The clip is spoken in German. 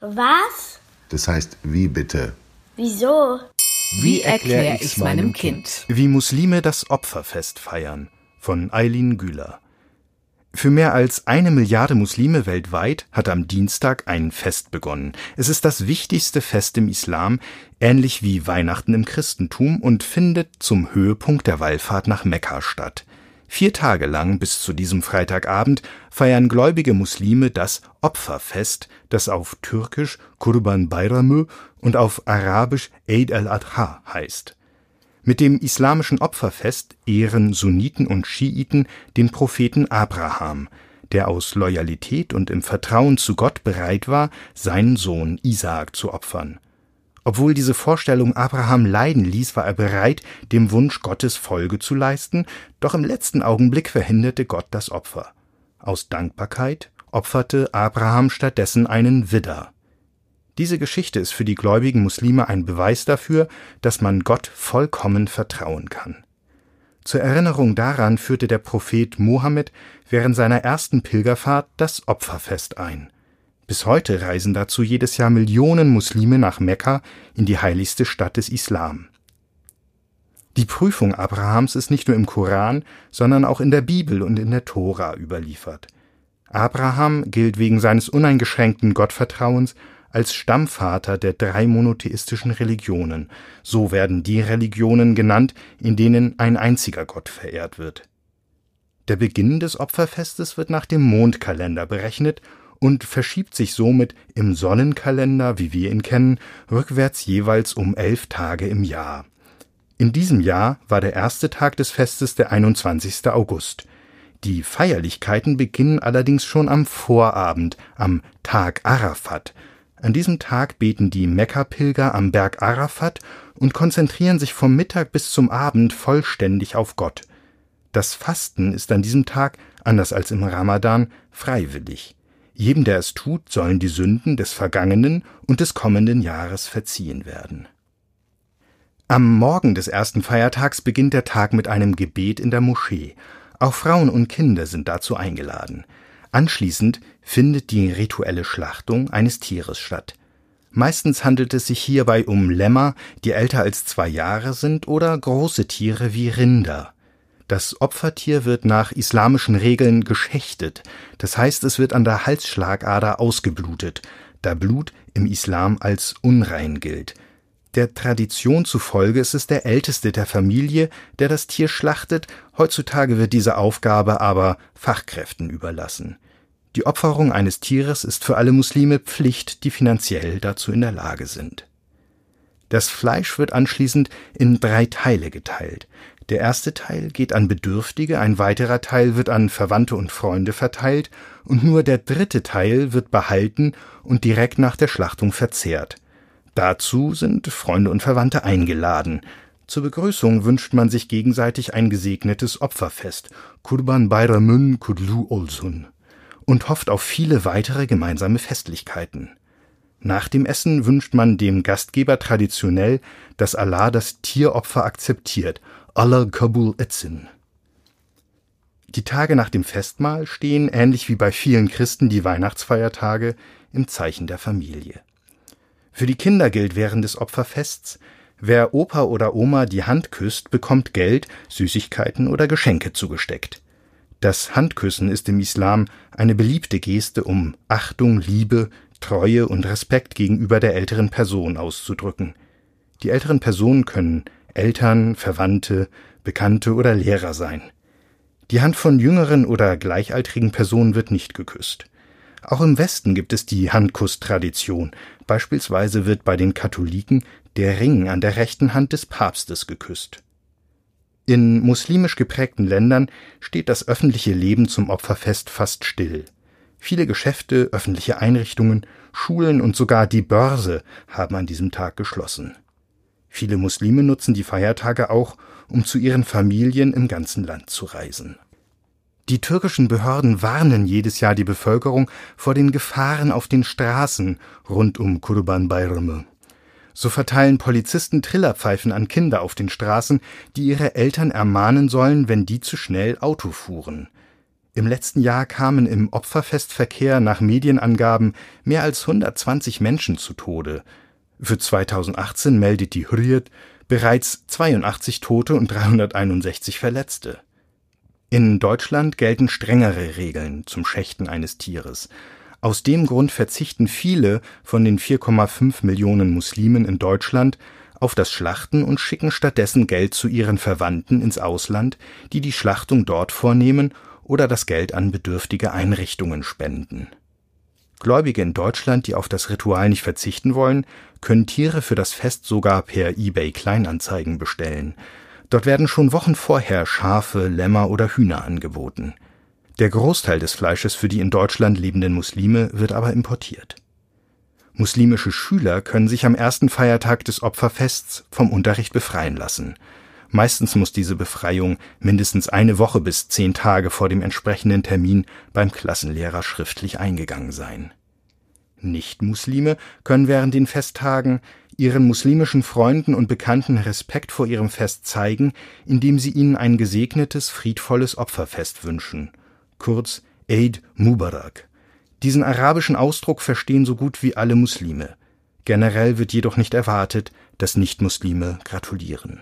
Was? Das heißt, wie bitte? Wieso? Wie erkläre ich's meinem Kind? Wie Muslime das Opferfest feiern von Eileen Güler. Für mehr als eine Milliarde Muslime weltweit hat am Dienstag ein Fest begonnen. Es ist das wichtigste Fest im Islam, ähnlich wie Weihnachten im Christentum und findet zum Höhepunkt der Wallfahrt nach Mekka statt. Vier Tage lang bis zu diesem Freitagabend feiern gläubige Muslime das Opferfest, das auf Türkisch Kurban Bayramı und auf Arabisch Eid al-Adha heißt. Mit dem islamischen Opferfest ehren Sunniten und Schiiten den Propheten Abraham, der aus Loyalität und im Vertrauen zu Gott bereit war, seinen Sohn Isaak zu opfern. Obwohl diese Vorstellung Abraham leiden ließ, war er bereit, dem Wunsch Gottes Folge zu leisten, doch im letzten Augenblick verhinderte Gott das Opfer. Aus Dankbarkeit opferte Abraham stattdessen einen Widder. Diese Geschichte ist für die gläubigen Muslime ein Beweis dafür, dass man Gott vollkommen vertrauen kann. Zur Erinnerung daran führte der Prophet Mohammed während seiner ersten Pilgerfahrt das Opferfest ein. Bis heute reisen dazu jedes Jahr Millionen Muslime nach Mekka in die heiligste Stadt des Islam. Die Prüfung Abrahams ist nicht nur im Koran, sondern auch in der Bibel und in der Tora überliefert. Abraham gilt wegen seines uneingeschränkten Gottvertrauens als Stammvater der drei monotheistischen Religionen, so werden die Religionen genannt, in denen ein einziger Gott verehrt wird. Der Beginn des Opferfestes wird nach dem Mondkalender berechnet und verschiebt sich somit im Sonnenkalender, wie wir ihn kennen, rückwärts jeweils um elf Tage im Jahr. In diesem Jahr war der erste Tag des Festes der 21. August. Die Feierlichkeiten beginnen allerdings schon am Vorabend, am Tag Arafat. An diesem Tag beten die Mekka-Pilger am Berg Arafat und konzentrieren sich vom Mittag bis zum Abend vollständig auf Gott. Das Fasten ist an diesem Tag, anders als im Ramadan, freiwillig. Jedem, der es tut, sollen die Sünden des vergangenen und des kommenden Jahres verziehen werden. Am Morgen des ersten Feiertags beginnt der Tag mit einem Gebet in der Moschee. Auch Frauen und Kinder sind dazu eingeladen. Anschließend findet die rituelle Schlachtung eines Tieres statt. Meistens handelt es sich hierbei um Lämmer, die älter als zwei Jahre sind, oder große Tiere wie Rinder. Das Opfertier wird nach islamischen Regeln geschächtet, das heißt es wird an der Halsschlagader ausgeblutet, da Blut im Islam als unrein gilt. Der Tradition zufolge ist es der Älteste der Familie, der das Tier schlachtet, heutzutage wird diese Aufgabe aber Fachkräften überlassen. Die Opferung eines Tieres ist für alle Muslime Pflicht, die finanziell dazu in der Lage sind. Das Fleisch wird anschließend in drei Teile geteilt. Der erste Teil geht an Bedürftige, ein weiterer Teil wird an Verwandte und Freunde verteilt und nur der dritte Teil wird behalten und direkt nach der Schlachtung verzehrt. Dazu sind Freunde und Verwandte eingeladen. Zur Begrüßung wünscht man sich gegenseitig ein gesegnetes Opferfest, Kurban Bayramün Kudlu Olsun, und hofft auf viele weitere gemeinsame Festlichkeiten. Nach dem Essen wünscht man dem Gastgeber traditionell, dass Allah das Tieropfer akzeptiert Allah Kabul Etzin. Die Tage nach dem Festmahl stehen, ähnlich wie bei vielen Christen die Weihnachtsfeiertage, im Zeichen der Familie. Für die Kinder gilt während des Opferfests, wer Opa oder Oma die Hand küsst, bekommt Geld, Süßigkeiten oder Geschenke zugesteckt. Das Handküssen ist im Islam eine beliebte Geste, um Achtung, Liebe, Treue und Respekt gegenüber der älteren Person auszudrücken. Die älteren Personen können Eltern, Verwandte, Bekannte oder Lehrer sein. Die Hand von jüngeren oder gleichaltrigen Personen wird nicht geküsst. Auch im Westen gibt es die Handkusstradition. Beispielsweise wird bei den Katholiken der Ring an der rechten Hand des Papstes geküsst. In muslimisch geprägten Ländern steht das öffentliche Leben zum Opferfest fast still. Viele Geschäfte, öffentliche Einrichtungen, Schulen und sogar die Börse haben an diesem Tag geschlossen. Viele Muslime nutzen die Feiertage auch, um zu ihren Familien im ganzen Land zu reisen. Die türkischen Behörden warnen jedes Jahr die Bevölkerung vor den Gefahren auf den Straßen rund um Kurban Bayramı. So verteilen Polizisten Trillerpfeifen an Kinder auf den Straßen, die ihre Eltern ermahnen sollen, wenn die zu schnell Auto fuhren. Im letzten Jahr kamen im Opferfestverkehr nach Medienangaben mehr als 120 Menschen zu Tode. Für 2018 meldet die Hürriyet bereits 82 Tote und 361 Verletzte. In Deutschland gelten strengere Regeln zum Schächten eines Tieres. Aus dem Grund verzichten viele von den 4,5 Millionen Muslimen in Deutschland auf das Schlachten und schicken stattdessen Geld zu ihren Verwandten ins Ausland, die die Schlachtung dort vornehmen oder das Geld an bedürftige Einrichtungen spenden. Gläubige in Deutschland, die auf das Ritual nicht verzichten wollen, können Tiere für das Fest sogar per eBay Kleinanzeigen bestellen. Dort werden schon Wochen vorher Schafe, Lämmer oder Hühner angeboten. Der Großteil des Fleisches für die in Deutschland lebenden Muslime wird aber importiert. Muslimische Schüler können sich am ersten Feiertag des Opferfests vom Unterricht befreien lassen. Meistens muss diese Befreiung mindestens eine Woche bis zehn Tage vor dem entsprechenden Termin beim Klassenlehrer schriftlich eingegangen sein. Nichtmuslime können während den Festtagen ihren muslimischen Freunden und Bekannten Respekt vor ihrem Fest zeigen, indem sie ihnen ein gesegnetes, friedvolles Opferfest wünschen, kurz Eid Mubarak. Diesen arabischen Ausdruck verstehen so gut wie alle Muslime. Generell wird jedoch nicht erwartet, dass Nichtmuslime gratulieren